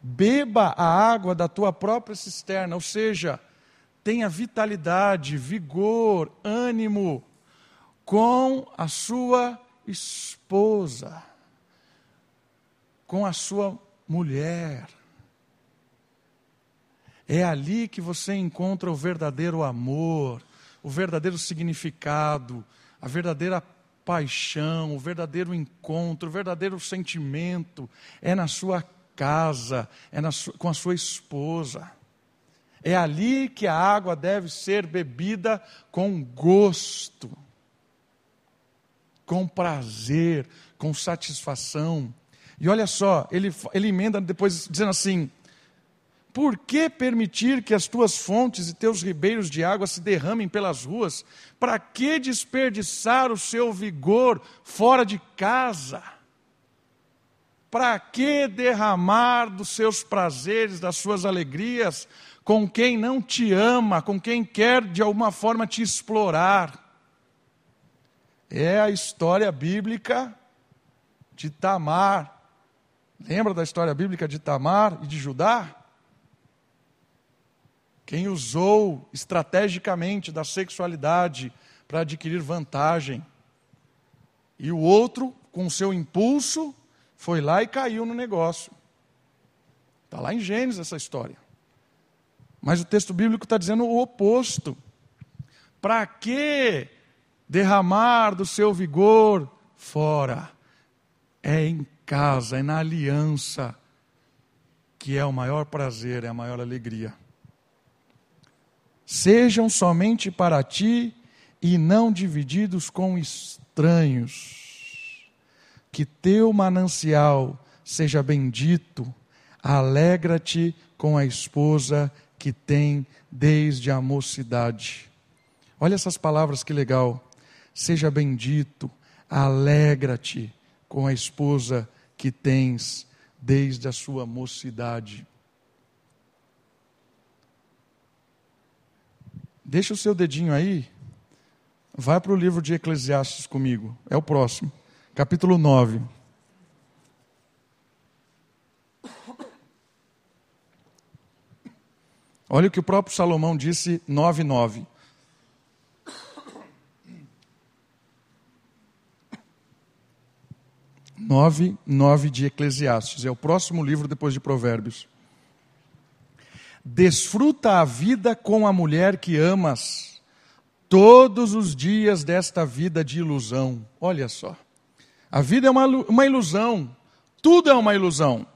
beba a água da tua própria cisterna, ou seja, tenha vitalidade, vigor, ânimo com a sua esposa, com a sua mulher. É ali que você encontra o verdadeiro amor, o verdadeiro significado, a verdadeira paixão, o verdadeiro encontro, o verdadeiro sentimento. É na sua casa, é na com a sua esposa. É ali que a água deve ser bebida com gosto, com prazer, com satisfação. E olha só, ele, ele emenda depois dizendo assim: por que permitir que as tuas fontes e teus ribeiros de água se derramem pelas ruas? Para que desperdiçar o seu vigor fora de casa? Para que derramar dos seus prazeres, das suas alegrias, com quem não te ama, com quem quer de alguma forma te explorar? É a história bíblica de Tamar. Lembra da história bíblica de Tamar e de Judá? Quem usou estrategicamente da sexualidade para adquirir vantagem. E o outro, com seu impulso, foi lá e caiu no negócio. Está lá em Gênesis essa história. Mas o texto bíblico está dizendo o oposto. Para que derramar do seu vigor fora? É em casa, é na aliança, que é o maior prazer, é a maior alegria sejam somente para ti e não divididos com estranhos. Que teu manancial seja bendito, alegra-te com a esposa que tem desde a mocidade. Olha essas palavras que legal. Seja bendito, alegra-te com a esposa que tens desde a sua mocidade. Deixa o seu dedinho aí. Vai para o livro de Eclesiastes comigo. É o próximo. Capítulo 9. Olha o que o próprio Salomão disse, 9,9. Nove, nove de Eclesiastes. É o próximo livro depois de Provérbios. Desfruta a vida com a mulher que amas, todos os dias desta vida de ilusão. Olha só. A vida é uma, uma ilusão, tudo é uma ilusão.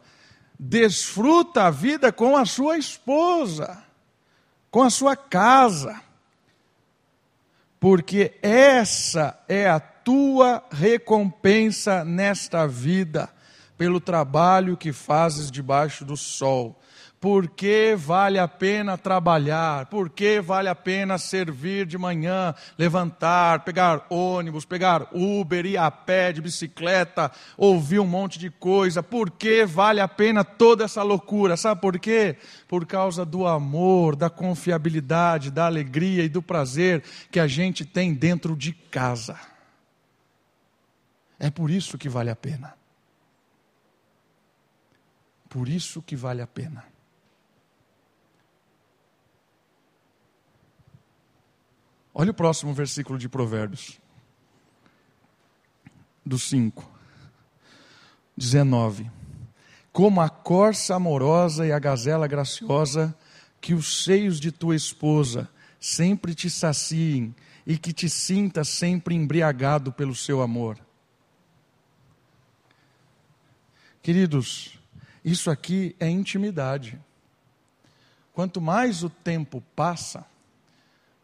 Desfruta a vida com a sua esposa, com a sua casa, porque essa é a tua recompensa nesta vida, pelo trabalho que fazes debaixo do sol por que vale a pena trabalhar? Por que vale a pena servir de manhã, levantar, pegar ônibus, pegar Uber, ir a pé, de bicicleta, ouvir um monte de coisa? Por que vale a pena toda essa loucura? Sabe por quê? Por causa do amor, da confiabilidade, da alegria e do prazer que a gente tem dentro de casa. É por isso que vale a pena. Por isso que vale a pena. Olha o próximo versículo de Provérbios, do 5, 19. Como a corça amorosa e a gazela graciosa, que os seios de tua esposa sempre te saciem e que te sinta sempre embriagado pelo seu amor. Queridos, isso aqui é intimidade. Quanto mais o tempo passa,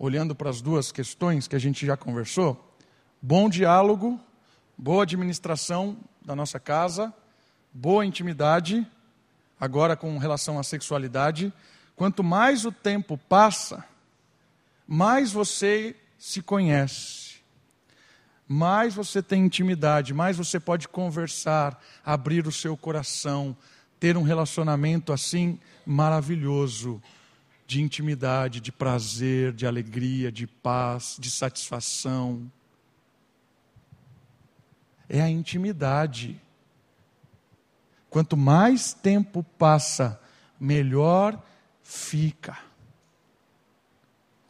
olhando para as duas questões que a gente já conversou, bom diálogo, boa administração da nossa casa, boa intimidade, agora com relação à sexualidade. Quanto mais o tempo passa, mais você se conhece, mais você tem intimidade, mais você pode conversar, abrir o seu coração, ter um relacionamento assim maravilhoso de intimidade, de prazer, de alegria, de paz, de satisfação. é a intimidade. Quanto mais tempo passa, melhor fica.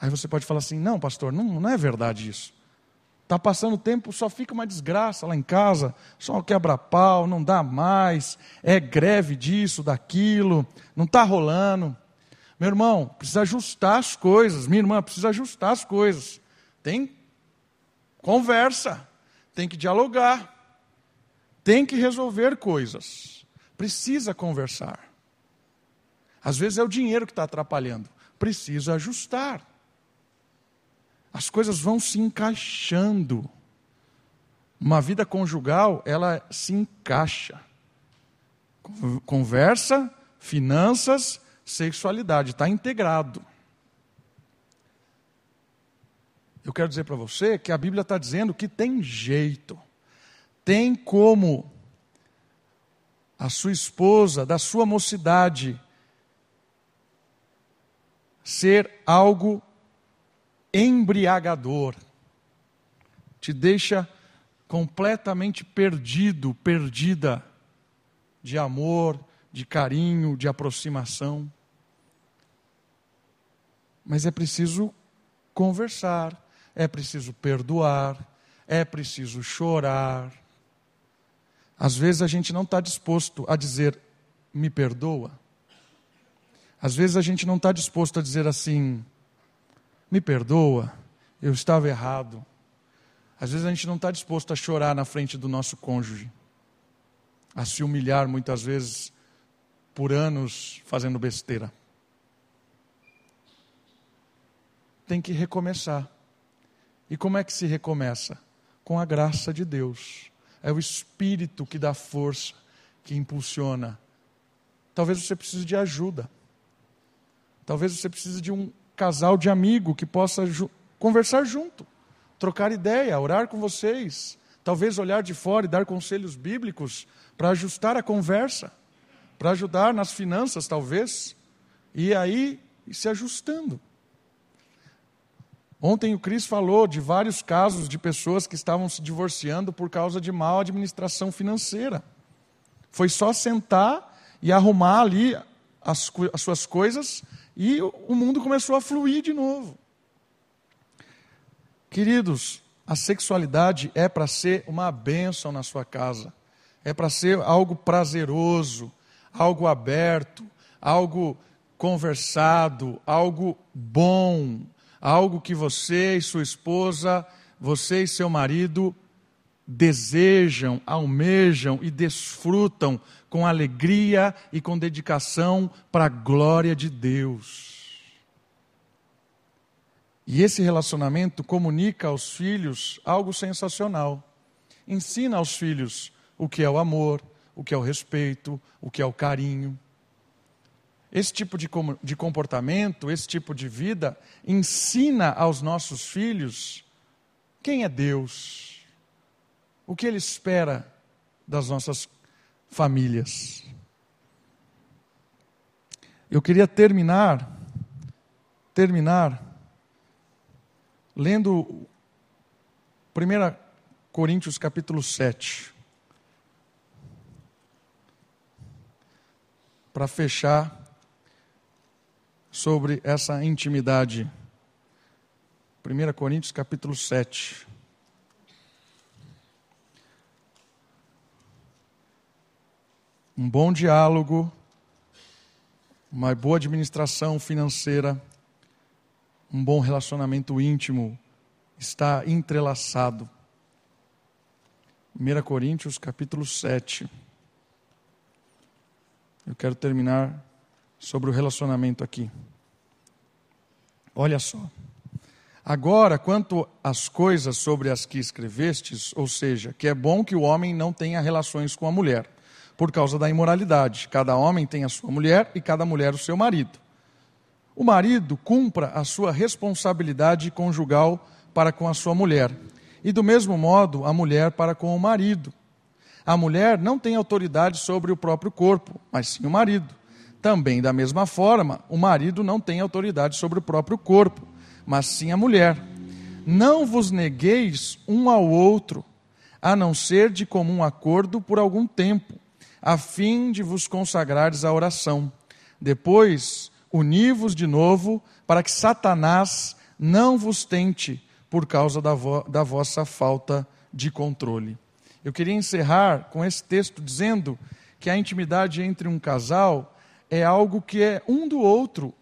Aí você pode falar assim: não, pastor, não, não é verdade isso. Está passando tempo, só fica uma desgraça lá em casa, só quebra-pau, não dá mais, é greve disso, daquilo, não está rolando. Meu irmão, precisa ajustar as coisas, minha irmã, precisa ajustar as coisas. Tem conversa, tem que dialogar, tem que resolver coisas, precisa conversar. Às vezes é o dinheiro que está atrapalhando, precisa ajustar as coisas vão se encaixando. Uma vida conjugal, ela se encaixa. Conversa, finanças, sexualidade, está integrado. Eu quero dizer para você que a Bíblia está dizendo que tem jeito, tem como a sua esposa, da sua mocidade, ser algo embriagador, te deixa completamente perdido, perdida de amor, de carinho, de aproximação. Mas é preciso conversar, é preciso perdoar, é preciso chorar. Às vezes a gente não está disposto a dizer, me perdoa. Às vezes a gente não está disposto a dizer assim, me perdoa, eu estava errado. Às vezes a gente não está disposto a chorar na frente do nosso cônjuge, a se humilhar muitas vezes por anos fazendo besteira. Tem que recomeçar. E como é que se recomeça? Com a graça de Deus. É o Espírito que dá força, que impulsiona. Talvez você precise de ajuda. Talvez você precise de um casal de amigo que possa ju conversar junto, trocar ideia, orar com vocês, talvez olhar de fora e dar conselhos bíblicos para ajustar a conversa, para ajudar nas finanças, talvez, e aí se ajustando. Ontem o Cris falou de vários casos de pessoas que estavam se divorciando por causa de mal administração financeira. Foi só sentar e arrumar ali as, as suas coisas e o mundo começou a fluir de novo. Queridos, a sexualidade é para ser uma bênção na sua casa, é para ser algo prazeroso, algo aberto, algo conversado, algo bom, algo que você e sua esposa, você e seu marido desejam, almejam e desfrutam com alegria e com dedicação para a glória de Deus. E esse relacionamento comunica aos filhos algo sensacional. Ensina aos filhos o que é o amor, o que é o respeito, o que é o carinho. Esse tipo de, de comportamento, esse tipo de vida, ensina aos nossos filhos quem é Deus, o que Ele espera das nossas famílias. Eu queria terminar, terminar, lendo 1 Coríntios capítulo 7. Para fechar sobre essa intimidade. 1 Coríntios capítulo 7. um bom diálogo, uma boa administração financeira, um bom relacionamento íntimo está entrelaçado. 1 Coríntios capítulo 7. Eu quero terminar sobre o relacionamento aqui. Olha só. Agora, quanto às coisas sobre as que escrevestes, ou seja, que é bom que o homem não tenha relações com a mulher por causa da imoralidade. Cada homem tem a sua mulher e cada mulher o seu marido. O marido cumpra a sua responsabilidade conjugal para com a sua mulher, e do mesmo modo a mulher para com o marido. A mulher não tem autoridade sobre o próprio corpo, mas sim o marido. Também, da mesma forma, o marido não tem autoridade sobre o próprio corpo, mas sim a mulher. Não vos negueis um ao outro a não ser de comum acordo por algum tempo, a fim de vos consagrares à oração. Depois, uni-vos de novo, para que Satanás não vos tente por causa da, vo da vossa falta de controle. Eu queria encerrar com esse texto dizendo que a intimidade entre um casal é algo que é um do outro,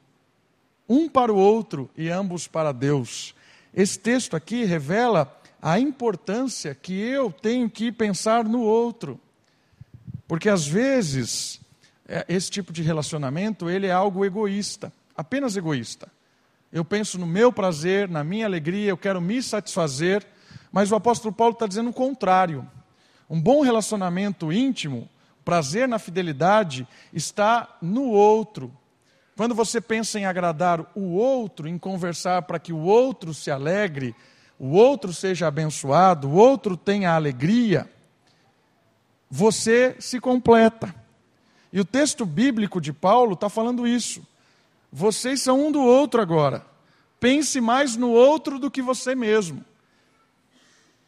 um para o outro e ambos para Deus. Esse texto aqui revela a importância que eu tenho que pensar no outro. Porque às vezes é, esse tipo de relacionamento ele é algo egoísta, apenas egoísta. Eu penso no meu prazer, na minha alegria, eu quero me satisfazer, mas o apóstolo Paulo está dizendo o contrário. Um bom relacionamento íntimo, prazer na fidelidade, está no outro. Quando você pensa em agradar o outro, em conversar para que o outro se alegre, o outro seja abençoado, o outro tenha alegria, você se completa. E o texto bíblico de Paulo está falando isso. Vocês são um do outro agora. Pense mais no outro do que você mesmo.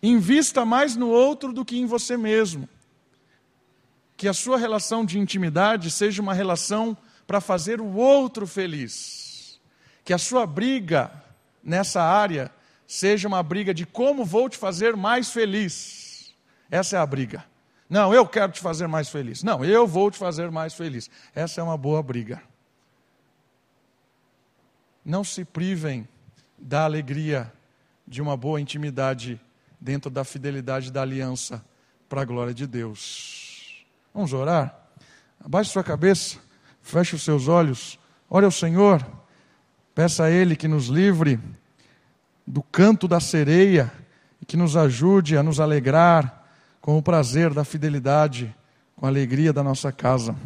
Invista mais no outro do que em você mesmo. Que a sua relação de intimidade seja uma relação para fazer o outro feliz. Que a sua briga nessa área seja uma briga de como vou te fazer mais feliz. Essa é a briga. Não, eu quero te fazer mais feliz. Não, eu vou te fazer mais feliz. Essa é uma boa briga. Não se privem da alegria de uma boa intimidade dentro da fidelidade da aliança para a glória de Deus. Vamos orar? Abaixe sua cabeça, feche os seus olhos, ore ao Senhor, peça a Ele que nos livre do canto da sereia e que nos ajude a nos alegrar com o prazer da fidelidade, com a alegria da nossa casa.